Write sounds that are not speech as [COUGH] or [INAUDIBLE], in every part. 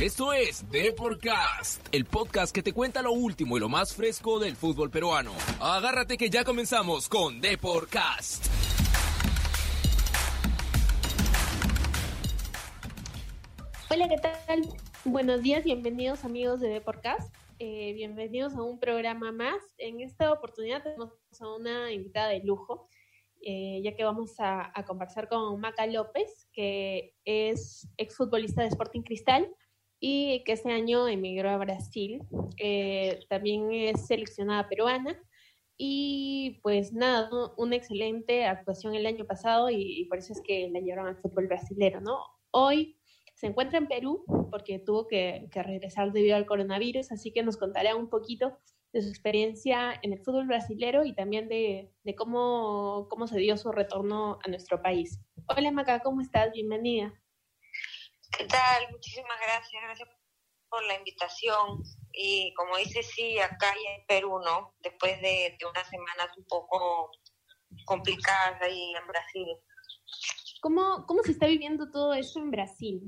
Esto es Deporcast, el podcast que te cuenta lo último y lo más fresco del fútbol peruano. Agárrate que ya comenzamos con Deporcast. Hola, ¿qué tal? Buenos días, bienvenidos amigos de Deporcast. Eh, bienvenidos a un programa más. En esta oportunidad tenemos a una invitada de lujo, eh, ya que vamos a, a, conversar con Maca López, que es exfutbolista de Sporting Cristal y que este año emigró a Brasil. Eh, también es seleccionada peruana y pues nada, una excelente actuación el año pasado y, por eso es que la llevaron al fútbol brasilero, ¿no? Hoy se encuentra en Perú porque tuvo que, que, regresar debido al coronavirus, así que nos contará un poquito de su experiencia en el fútbol brasilero y también de, de cómo, cómo se dio su retorno a nuestro país. Hola Maca, ¿cómo estás? Bienvenida. ¿Qué tal? Muchísimas gracias, gracias por la invitación. Y como dice, sí, acá y en Perú, ¿no? Después de, de unas semanas un poco complicadas ahí en Brasil. ¿Cómo, ¿Cómo se está viviendo todo esto en Brasil?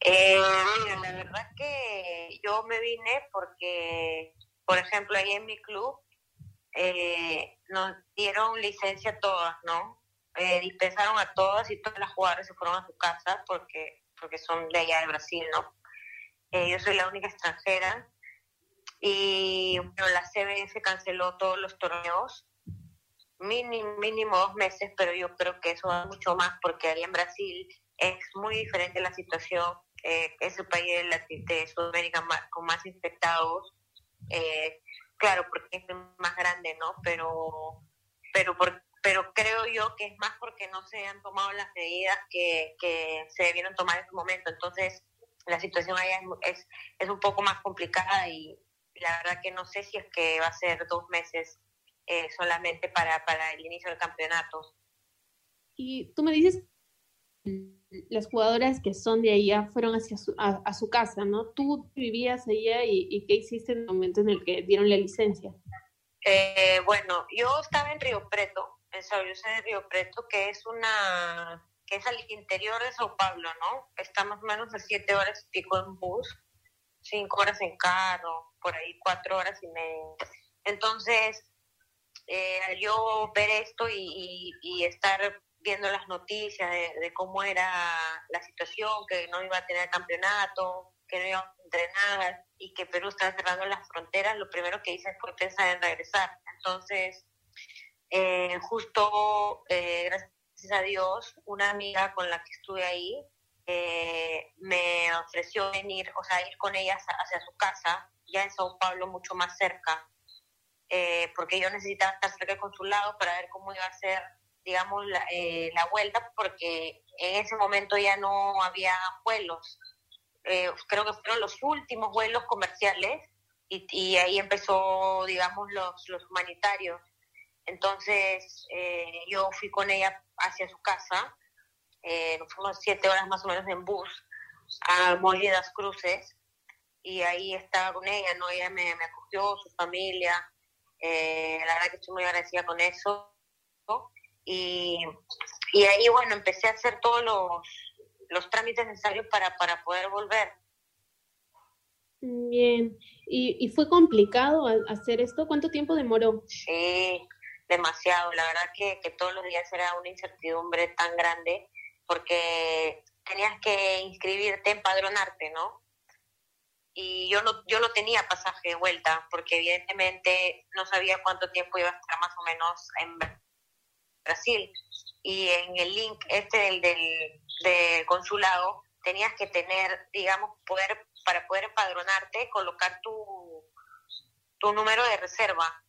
Eh, mira, la verdad que yo me vine porque, por ejemplo, ahí en mi club eh, nos dieron licencia todas, ¿no? Eh, dispensaron a todas y todas las jugadoras se fueron a su casa porque, porque son de allá de Brasil, ¿no? Eh, yo soy la única extranjera y bueno, la CBF canceló todos los torneos, mínimo, mínimo dos meses, pero yo creo que eso va mucho más porque ahí en Brasil es muy diferente la situación eh, es el país de, de Sudamérica más, con más infectados. Eh, claro, porque es más grande, ¿no? Pero, pero, por, pero creo yo que es más porque no se han tomado las medidas que, que se debieron tomar en su momento. Entonces, la situación allá es, es, es, un poco más complicada y la verdad que no sé si es que va a ser dos meses eh, solamente para, para el inicio del campeonato. Y tú me dices las jugadoras que son de allá fueron hacia su, a, a, su casa, ¿no? Tú vivías allá y, y, qué hiciste en el momento en el que dieron la licencia? Eh, bueno, yo estaba en Río Preto, en Sao José de Río Preto, que es una que es al interior de Sao Paulo, ¿no? Está más o menos a siete horas y pico en bus, cinco horas en carro, por ahí cuatro horas y media. Entonces, eh, yo ver esto y, y, y estar viendo las noticias de, de, cómo era la situación, que no iba a tener campeonato, que no iba a entrenar y que Perú estaba cerrando las fronteras, lo primero que hice fue pensar en regresar. Entonces, eh, justo, eh, gracias a Dios, una amiga con la que estuve ahí eh, me ofreció venir, o sea, ir con ella hacia su casa, ya en Sao Paulo, mucho más cerca, eh, porque yo necesitaba estar cerca del consulado para ver cómo iba a ser digamos, la, la, vuelta, porque en ese momento ya no había vuelos. Creo que fueron los últimos vuelos comerciales y, y ahí empezó, digamos, los, los humanitarios. Entonces eh, yo fui con ella hacia su casa, nos fuimos siete horas más o menos en bus a Molle das Cruces y ahí estaba con ella, ¿no? Ella me, me acogió, su familia, la verdad que estoy muy agradecida con eso. Y, y, ahí, bueno, empecé a hacer todos los, los trámites necesarios para, para poder volver. Bien, ¿Y, ¿Y, fue complicado hacer esto? ¿Cuánto tiempo demoró? Sí, demasiado. La verdad que, que todos los días era una incertidumbre tan grande porque tenías que inscribirte, empadronarte, ¿no? Y yo no, yo no tenía pasaje de vuelta porque evidentemente no sabía cuánto tiempo iba a estar más o menos en Brasil. Y en el link este del, del, del consulado tenías que tener, digamos, poder para poder empadronarte, colocar tu, tu número de reserva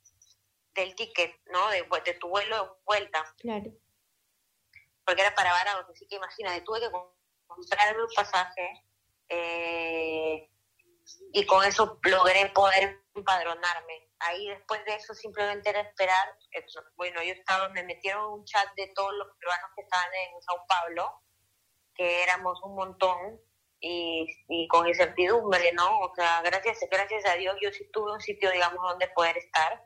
del ticket, ¿no? De, de tu vuelo de vuelta. Claro. Porque era para varados, así que imagínate, tuve que comprar un pasaje eh, y con eso logré poder empadronarme ahí después de eso simplemente era esperar. Bueno, yo estaba, me metieron un chat de todos los peruanos que estaban en Sao Paulo, que éramos un montón y, y con incertidumbre, ¿no? O sea, gracias, gracias a Dios yo sí tuve un sitio, digamos, donde poder estar,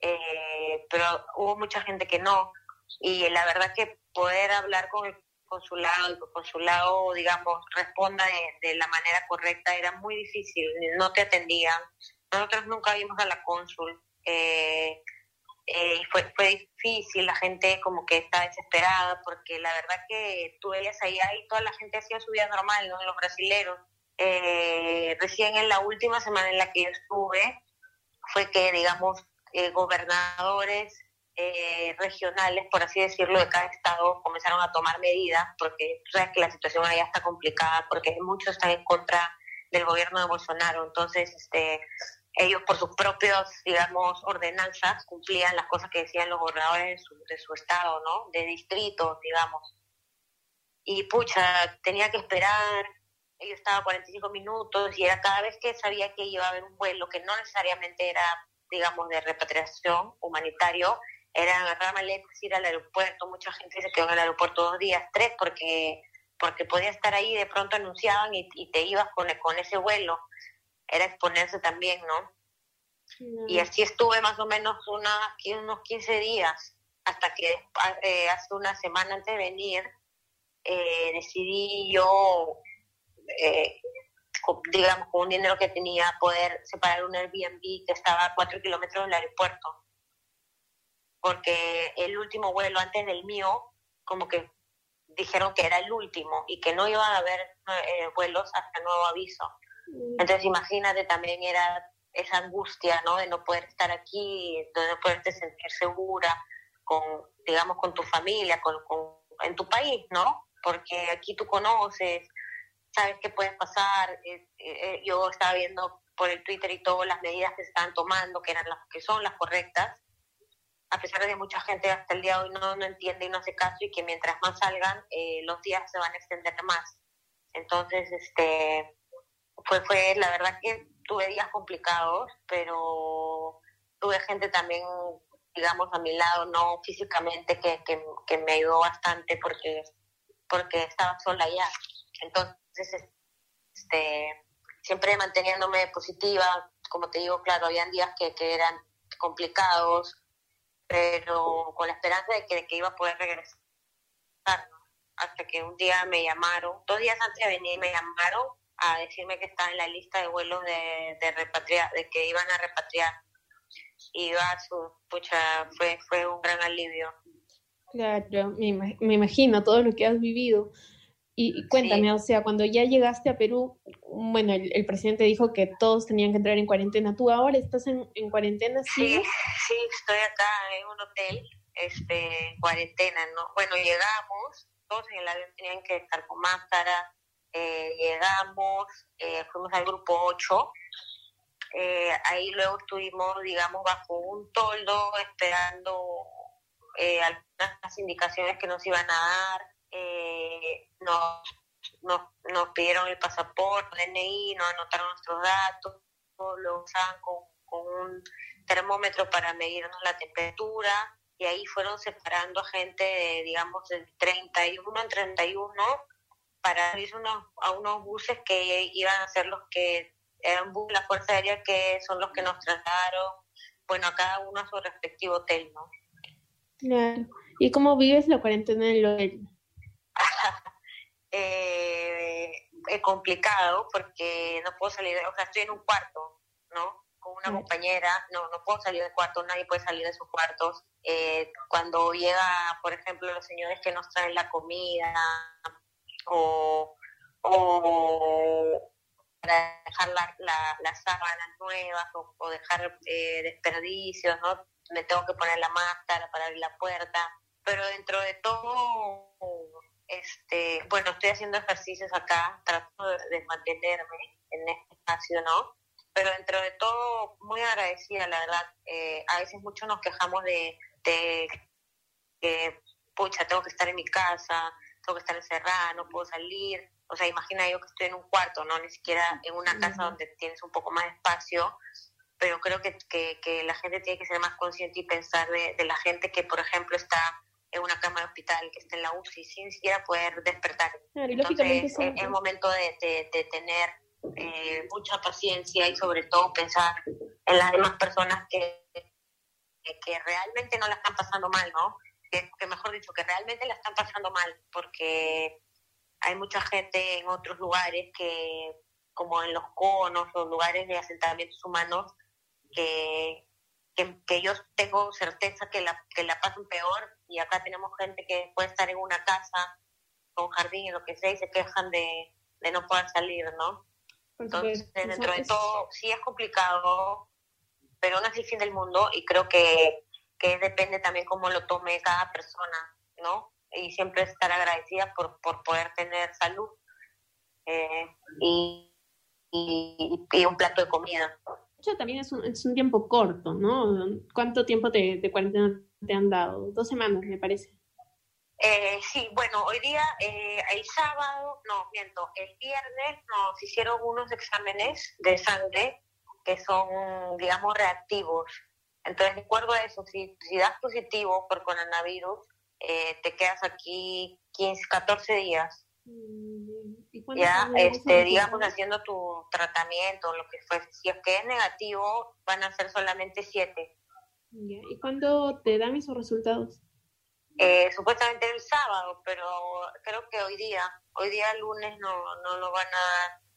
eh, pero hubo mucha gente que no. Y la verdad que poder hablar con el consulado el consulado, digamos, responda de, de, la manera correcta era muy difícil, no te atendían. Nosotros nunca vimos a la cónsul. Eh, eh, fue, fue difícil, la gente como que está desesperada, porque la verdad que tú veías allá y toda la gente hacía su vida normal, ¿no? Los brasileros. Eh, recién en la última semana en la que yo estuve, fue que, digamos, eh, gobernadores eh, regionales, por así decirlo, de cada estado comenzaron a tomar medidas, porque tú sabes que la situación allá está complicada, porque muchos están en contra del gobierno de Bolsonaro. Entonces, este, ellos por sus propios, digamos, ordenanzas cumplían las cosas que decían los gobernadores de su, estado, ¿no? De distritos, digamos. Y pucha, tenía que esperar, yo estaba 45 minutos y era cada vez que sabía que iba a haber un vuelo que no necesariamente era, digamos, de repatriación humanitario, era agarrar maletas, ir al aeropuerto, mucha gente se quedó en el aeropuerto dos días, tres, porque porque podía estar ahí, de pronto anunciaban y, y te ibas con, con ese vuelo. Era exponerse también, ¿no? Y así estuve más o menos una, unos 15 días, hasta que eh, hace una semana antes de venir, eh, decidí yo, eh, digamos, con un dinero que tenía, poder separar un Airbnb que estaba a 4 kilómetros del aeropuerto. Porque el último vuelo antes del mío, como que dijeron que era el último y que no iba a haber vuelos hasta nuevo aviso. Entonces imagínate también era esa angustia, ¿no? De no poder estar aquí, de no poderte sentir segura con, digamos, con tu familia, con, en tu país, ¿no? Porque aquí tú conoces, sabes qué puede pasar. Eh, eh, yo estaba viendo por el Twitter y todas las medidas que se tomando, que eran las que son las correctas, a pesar de que mucha gente hasta el día de hoy no, no entiende y no hace caso y que mientras más salgan, eh, los días se van a extender más. Entonces, este, fue, fue, la verdad que tuve días complicados, pero tuve gente también, digamos, a mi lado, no físicamente, que, que, me ayudó bastante porque, porque estaba sola ya. Entonces, este, siempre manteniéndome positiva, como te digo, claro, habían días que, que eran complicados, pero con la esperanza de que, que iba a poder regresar. Hasta que un día me llamaron, dos días antes de venir me llamaron a decirme que estaba en la lista de vuelos de, de repatriar, de que iban a repatriar. Y a su, pucha, fue, fue un gran alivio. Claro, me imagino todo lo que has vivido. Y, cuéntame, o sea, cuando ya llegaste a Perú, bueno, el, presidente dijo que todos tenían que entrar en cuarentena. ¿Tú ahora estás en, en cuarentena? ¿sí? sí, sí, estoy acá en un hotel, este, en cuarentena, ¿no? Bueno, llegamos, todos en el avión tenían que estar con máscara, eh, llegamos, eh, fuimos al grupo 8, eh, ahí luego estuvimos, digamos, bajo un toldo esperando algunas indicaciones que nos iban a dar, nos, nos, nos, pidieron el pasaporte, DNI, nos anotaron nuestros datos, lo usaban con, con un termómetro para medirnos la temperatura y ahí fueron separando a gente, digamos, de 31 en 31 para ir unos, a unos buses que iban a ser los que eran de la Fuerza Aérea que son los que nos trataron, bueno, a cada uno a su respectivo hotel, ¿no? Claro. ¿Y cómo vives la cuarentena en el? [LAUGHS] eh, es complicado porque no puedo salir, o sea, estoy en un cuarto, ¿no? Con una compañera, no, no puedo salir del cuarto, nadie puede salir de sus cuartos. Eh, cuando llega, por ejemplo, los señores que nos traen la comida, o, o para dejar la, la, las sábanas nuevas o, dejar eh, desperdicios, ¿no? Me tengo que poner la máscara para abrir la puerta, pero dentro de todo, este, bueno, estoy haciendo ejercicios acá, trato de, mantenerme en este espacio, ¿no? Pero dentro de todo, muy agradecida, la verdad. Eh, a veces muchos nos quejamos de, de que, pucha, tengo que estar en mi casa, tengo que estar encerrada, no puedo salir. O sea, imagina yo que estoy en un cuarto, ¿no? Ni siquiera en una casa donde tienes un poco más de espacio, pero creo que, que, la gente tiene que ser más consciente y pensar de, la gente que, por ejemplo, está en una cama de hospital, que está en la UCI, sin siquiera poder despertar. Entonces, es, momento de, de, tener eh, mucha paciencia y sobre todo pensar en las demás personas que, que realmente no la están pasando mal, ¿no? que, que mejor dicho, que realmente la están pasando mal, porque hay mucha gente en otros lugares que, como en los conos o lugares de asentamientos humanos, que, que, yo tengo certeza que la, que la pasan peor y acá tenemos gente que puede estar en una casa con jardín y lo que sea y se quejan de, de no poder salir, ¿no? Entonces, dentro de todo, sí es complicado, pero no es el fin del mundo y creo que, que depende también cómo lo tome cada persona, ¿no? Y siempre estar agradecida por, por poder tener salud eh, y, y, un plato de comida. También es un, es un tiempo corto, ¿no? ¿Cuánto tiempo de, de cuarentena te han dado? Dos semanas, me parece. Eh, sí, bueno, hoy día, eh, el sábado, no, miento, el viernes nos hicieron unos exámenes de sangre que son, digamos, reactivos. Entonces, de acuerdo a eso, si, si das positivo por coronavirus, eh, te quedas aquí 15, 14 días. Mm, ya, este, digamos, haciendo tu tratamiento, lo que fue. Si es que es negativo, van a ser solamente 7. ¿Y cuándo te dan esos resultados? Eh, supuestamente el sábado, pero creo que hoy día, hoy día lunes no, no lo van a dar.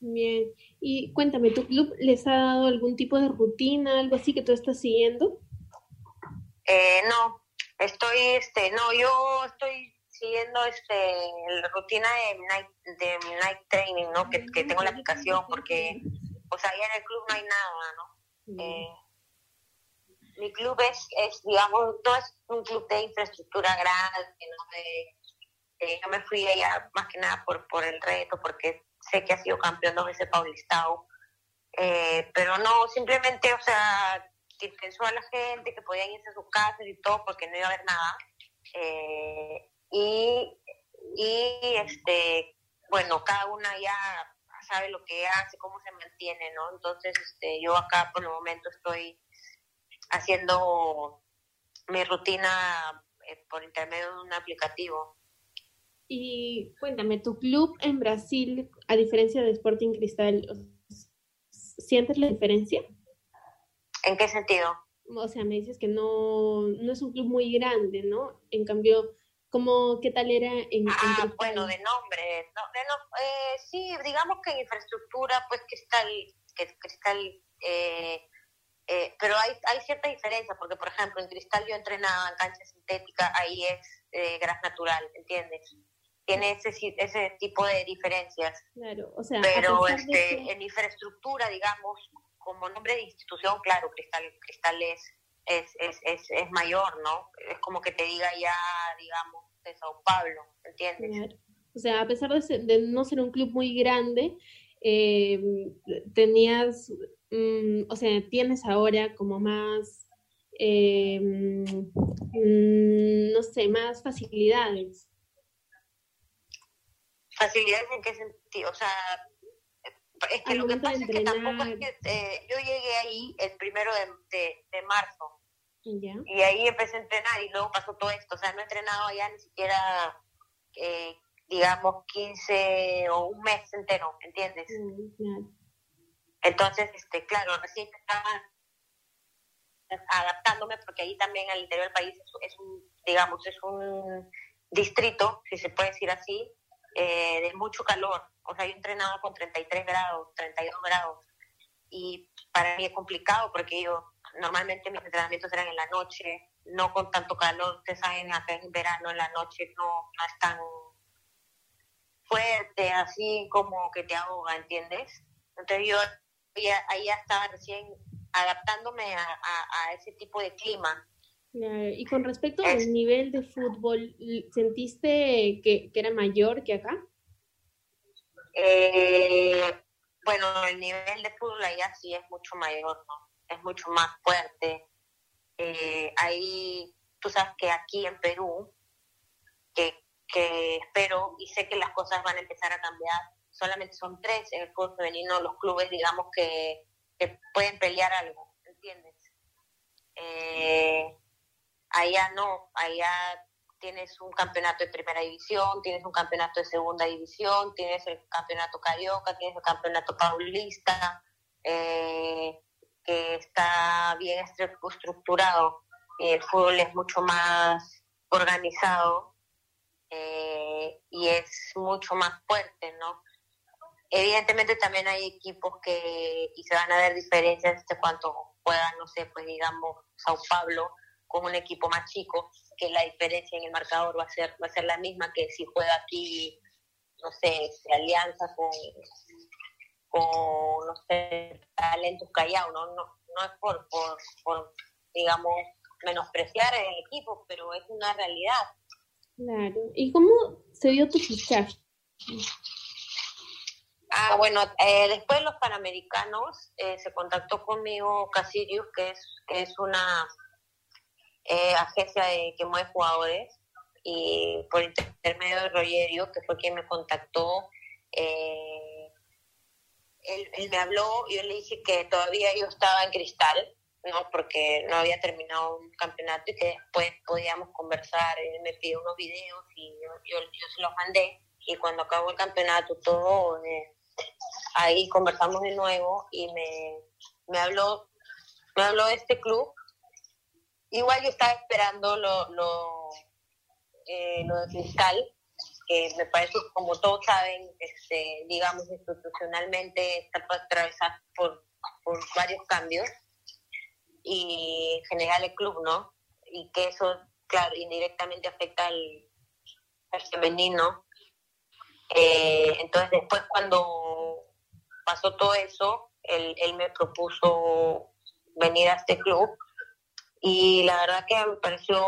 Bien, y cuéntame, ¿tu club les ha dado algún tipo de rutina, algo así que tú estás siguiendo? Eh, no, estoy, este, no, yo estoy siguiendo este la rutina de night, de night training, ¿no? Que, que tengo la aplicación porque, o sea, ya en el club no hay nada, ¿no? Eh, mi club es, es, digamos, no es un club de infraestructura grande, ¿no? yo me fui allá más que nada por, por el reto, porque sé que ha sido campeón dos veces Paulistao, eh, pero no, simplemente, o sea, pensó a la gente que podían irse a sus casas y todo, porque no iba a haber nada. Eh, y, y, este, bueno, cada una ya sabe lo que hace, cómo se mantiene, ¿no? Entonces, este, yo acá por el momento estoy haciendo mi rutina eh, por intermedio de un aplicativo. Y cuéntame, ¿tu club en Brasil, a diferencia de Sporting Cristal, sientes la diferencia? ¿En qué sentido? O sea, me dices que no, no es un club muy grande, ¿no? En cambio, ¿cómo, ¿qué tal era en, Ah, bueno, de nombre. No, de no, eh, sí, digamos que en infraestructura, pues Cristal, que Cristal eh, eh, pero hay, hay cierta diferencia, porque por ejemplo en cristal yo entrenaba en cancha sintética, ahí es eh, gras natural, ¿entiendes? Tiene ese, ese tipo de diferencias. Claro, o sea, pero este, en infraestructura, digamos, como nombre de institución, claro, cristal, cristal es, es, es, es, mayor, ¿no? Es como que te diga ya, digamos, de Sao Paulo, ¿entiendes? O sea, a pesar de, de no ser un club muy grande, eh, tenías Mm, o sea, tienes ahora como más, eh, mm, no sé, más facilidades. ¿Facilidades en qué sentido? O sea, es que lo que pasa es que tampoco es que eh, yo llegué ahí el primero de, de, marzo. Y ahí empecé a entrenar y luego pasó todo esto. O sea, no he entrenado allá ni siquiera, eh, digamos, 15 o un mes entero, ¿entiendes? Mm, entonces, este, claro, recién estaba adaptándome porque ahí también al interior del país es, un, digamos, es un distrito, si se puede decir así, eh, de mucho calor. O sea, yo entrenaba con 33 grados, 32 grados. Y para mí es complicado porque yo normalmente mis entrenamientos eran en la noche, no con tanto calor. Ustedes saben, acá en verano, en la noche no, no es tan fuerte, así como que te ahoga, ¿entiendes? Entonces yo ahí ya estaba recién adaptándome a, ese tipo de clima. Y con respecto al nivel de fútbol, ¿sentiste que, era mayor que acá? Eh, bueno, el nivel de fútbol allá sí es mucho mayor, ¿no? Es mucho más fuerte. Eh, ahí, tú sabes que aquí en Perú, que, que espero y sé que las cosas van a empezar a cambiar, solamente son tres en el fútbol femenino los clubes, digamos, que, pueden pelear algo, ¿entiendes? Eh, allá no, allá tienes un campeonato de primera división, tienes un campeonato de segunda división, tienes el campeonato carioca, tienes el campeonato paulista, eh, que está bien estructurado. el fútbol es mucho más organizado eh, y es mucho más fuerte, ¿no? Evidentemente también hay equipos que, y se van a ver diferencias de cuanto puedan, no sé, pues digamos, Sao Paulo con un equipo más chico, que la diferencia en el marcador va a ser, va a ser la misma que si juega aquí, no sé, se alianza con, con no sé, talentos Callao, ¿no? No, no es por, por, por, digamos, menospreciar el equipo, pero es una realidad. Claro. ¿Y cómo se dio tu fichaje? Ah, bueno, eh, después de los Panamericanos eh, se contactó conmigo Casirius, que es, que es una eh, agencia de, que mueve jugadores, y por intermedio de Rogerio, que fue quien me contactó, él, él, me habló, yo le dije que todavía yo estaba en cristal, ¿no? porque no había terminado un campeonato y que después podíamos conversar, él me pidió unos videos y yo, yo, se los mandé, y cuando acabó el campeonato todo ahí conversamos de nuevo y me, me habló me habló de este club. Igual yo estaba esperando lo, lo, eh, lo de fiscal, que me parece, como todos saben, este, digamos, institucionalmente está atravesar por, por varios cambios y en general el club, ¿no? Y que eso, claro, indirectamente afecta al, al femenino eh, entonces después cuando pasó todo eso, él, él me propuso venir a este club y la verdad que me pareció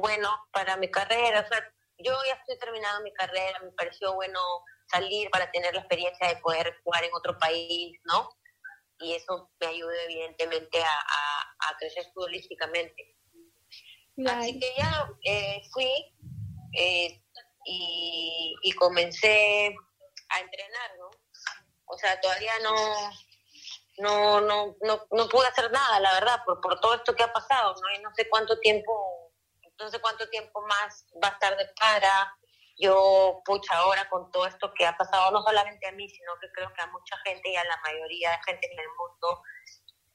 bueno para mi carrera. O sea, yo ya estoy terminando mi carrera, me pareció bueno salir para tener la experiencia de poder jugar en otro país, ¿no? Y eso me ayudó evidentemente a, a, crecer futbolísticamente. Así que ya eh, fui, eh, y, comencé a entrenar, ¿no? O sea, todavía no, no, no, no, no pude hacer nada, la verdad, por, por todo esto que ha pasado, ¿no? Y no sé cuánto tiempo, no sé cuánto tiempo más va a estar de para. Yo, pucha, ahora con todo esto que ha pasado, no solamente a mí, sino que creo que a mucha gente y a la mayoría de gente en el mundo,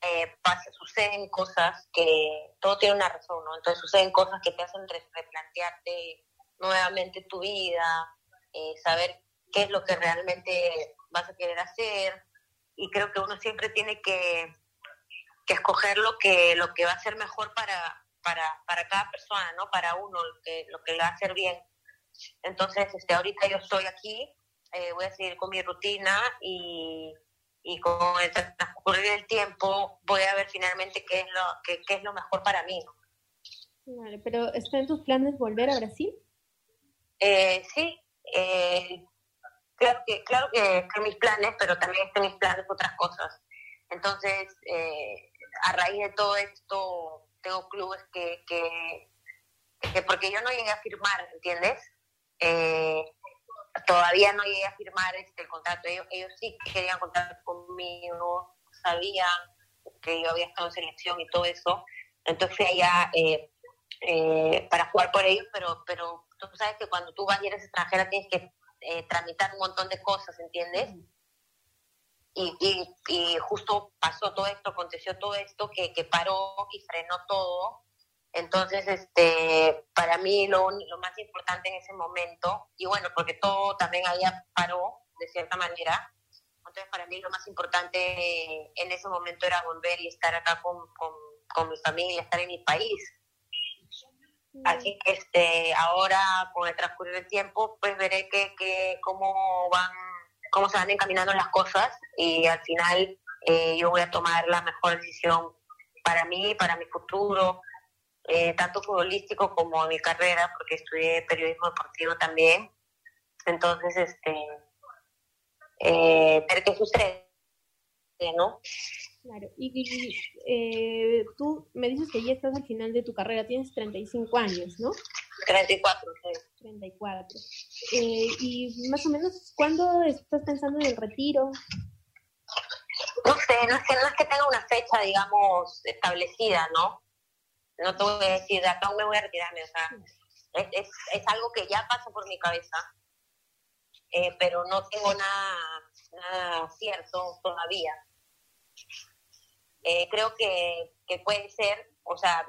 eh, suceden cosas que todo tiene una razón, ¿no? Entonces suceden cosas que te hacen replantearte nuevamente tu vida, eh, saber qué es lo que realmente vas a querer hacer. Y creo que uno siempre tiene que, que escoger lo que, lo que va a ser mejor para, para, para cada persona, ¿no? Para uno, lo que, lo que le va a hacer bien. Entonces, este, ahorita yo estoy aquí, eh, voy a seguir con mi rutina y, y con el transcurrir del tiempo voy a ver finalmente qué es lo, qué, qué es lo mejor para mí. Vale, pero ¿está en tus planes volver a Brasil? Eh, sí, eh, claro que claro que están mis planes, pero también están mis planes otras cosas. Entonces, eh, a raíz de todo esto, tengo clubes que, que, porque yo no llegué a firmar, ¿entiendes? todavía no llegué a firmar este, el contrato. Ellos, ellos sí querían contar conmigo, sabían que yo había estado en selección y todo eso. Entonces allá para jugar por ellos, pero, pero tú sabes que cuando tú vas y eres extranjera tienes que eh, tramitar un montón de cosas, ¿entiendes? Y, y, justo pasó todo esto, aconteció todo esto que, que paró y frenó todo. Entonces, este, para mí lo, lo más importante en ese momento, y bueno, porque todo también allá paró de cierta manera, entonces para mí lo más importante en ese momento era volver y estar acá con, con, con mi familia, estar en mi país. Así que este, ahora, con el transcurrir del tiempo, pues veré que, que cómo van, cómo se van encaminando las cosas y al final eh, yo voy a tomar la mejor decisión para mí, para mi futuro, eh, tanto futbolístico como mi carrera, porque estudié periodismo deportivo también. Entonces, este, eh, ver qué sucede, ¿no? Claro, y, eh, tú me dices que ya estás al final de tu carrera, tienes 35 años, ¿no? 34, sí. 34. Eh, y más o menos, ¿cuándo estás pensando en el retiro? No sé, no es, que, no es que tenga una fecha, digamos, establecida, ¿no? No te voy a decir, de acá me voy a retirarme, o sea, es, es, es algo que ya pasa por mi cabeza, eh, pero no tengo nada, nada cierto todavía. Eh, creo que, que, puede ser, o sea,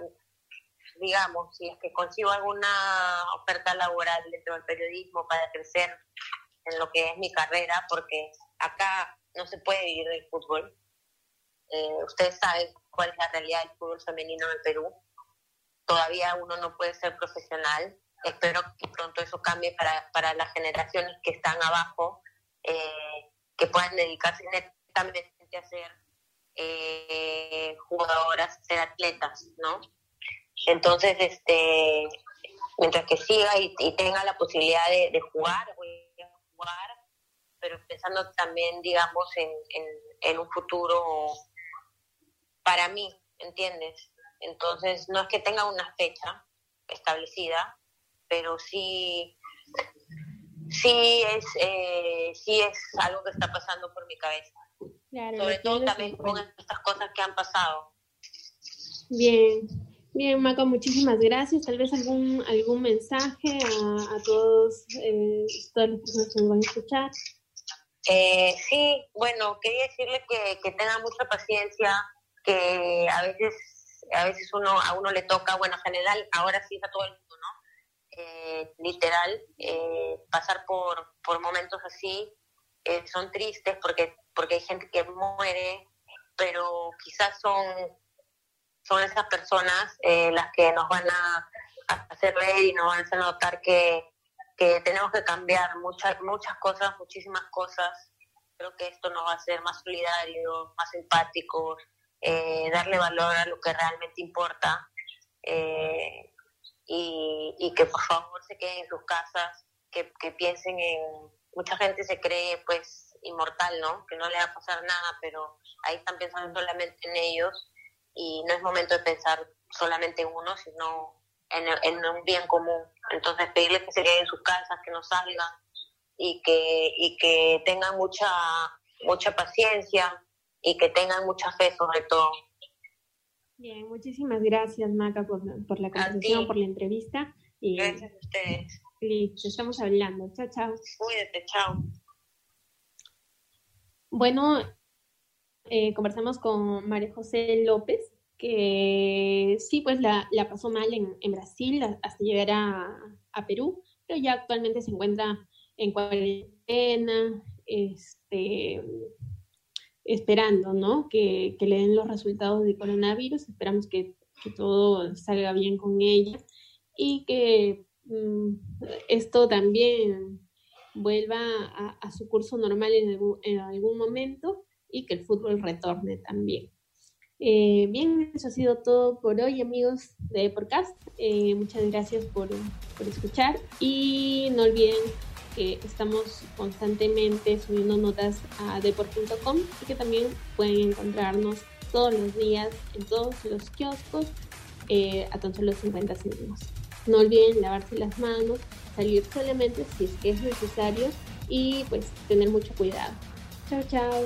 digamos, si es que consigo alguna oferta laboral dentro del periodismo para crecer en lo que es mi carrera, porque acá no se puede vivir del fútbol. Eh, ustedes saben cuál es la realidad del fútbol femenino en Perú. Todavía uno no puede ser profesional. Espero que pronto eso cambie para, para las generaciones que están abajo, eh, que puedan dedicarse netamente a ser eh, jugadoras, ser atletas, ¿no? Entonces, este, mientras que siga y, tenga la posibilidad de, jugar, voy a jugar, pero pensando también, digamos, en, en, un futuro para mí, ¿entiendes? Entonces, no es que tenga una fecha establecida, pero sí, sí es, eh, sí es algo que está pasando por mi cabeza. Sobre todo también con estas cosas que han pasado. Bien, bien, Maco, muchísimas gracias. Tal vez algún algún mensaje a, todos, eh, todas las personas que nos van a escuchar. Eh, sí, bueno, quería decirle que, que tengan mucha paciencia, que a veces a veces uno a uno le toca, bueno, en general, ahora sí a todo el mundo, ¿no? Eh, literal, eh, pasar por, por momentos así eh, son tristes porque, porque hay gente que muere, pero quizás son, son esas personas eh, las que nos van a, hacer ver y nos van a hacer notar que, que tenemos que cambiar muchas, muchas cosas, muchísimas cosas. Creo que esto nos va a hacer más solidarios, más empáticos, eh, darle valor a lo que realmente importa y, y, que por favor se queden en sus casas, que, que piensen en, mucha gente se cree pues inmortal, ¿no? Que no le va a pasar nada, pero ahí están pensando solamente en ellos y no es momento de pensar solamente en uno, sino en, un bien común. Entonces pedirles que se queden en sus casas, que no salgan y que, y que tengan mucha, mucha paciencia y que tengan mucha fe sobre todo. Bien, muchísimas gracias Maca por, por la conversación, por la entrevista. Y... Gracias a ustedes. Listo, estamos hablando. Chao, chao. Cuídate, chao. Bueno, eh, conversamos con María José López, que sí, pues la, pasó mal en, Brasil hasta llegar a, Perú, pero ya actualmente se encuentra en cuarentena, este, esperando, ¿no? Que, le den los resultados de coronavirus. Esperamos que, que todo salga bien con ella y que esto también vuelva a, su curso normal en algún, momento y que el fútbol retorne también. Eh, bien, eso ha sido todo por hoy, amigos de Podcast. Eh, muchas gracias por, por, escuchar y no olviden que estamos constantemente subiendo notas a deport.com y que también pueden encontrarnos todos los días en todos los kioscos eh, a tan solo 50 céntimos. No olviden lavarse las manos, salir solamente si es que es necesario y pues tener mucho cuidado. Chao, chao.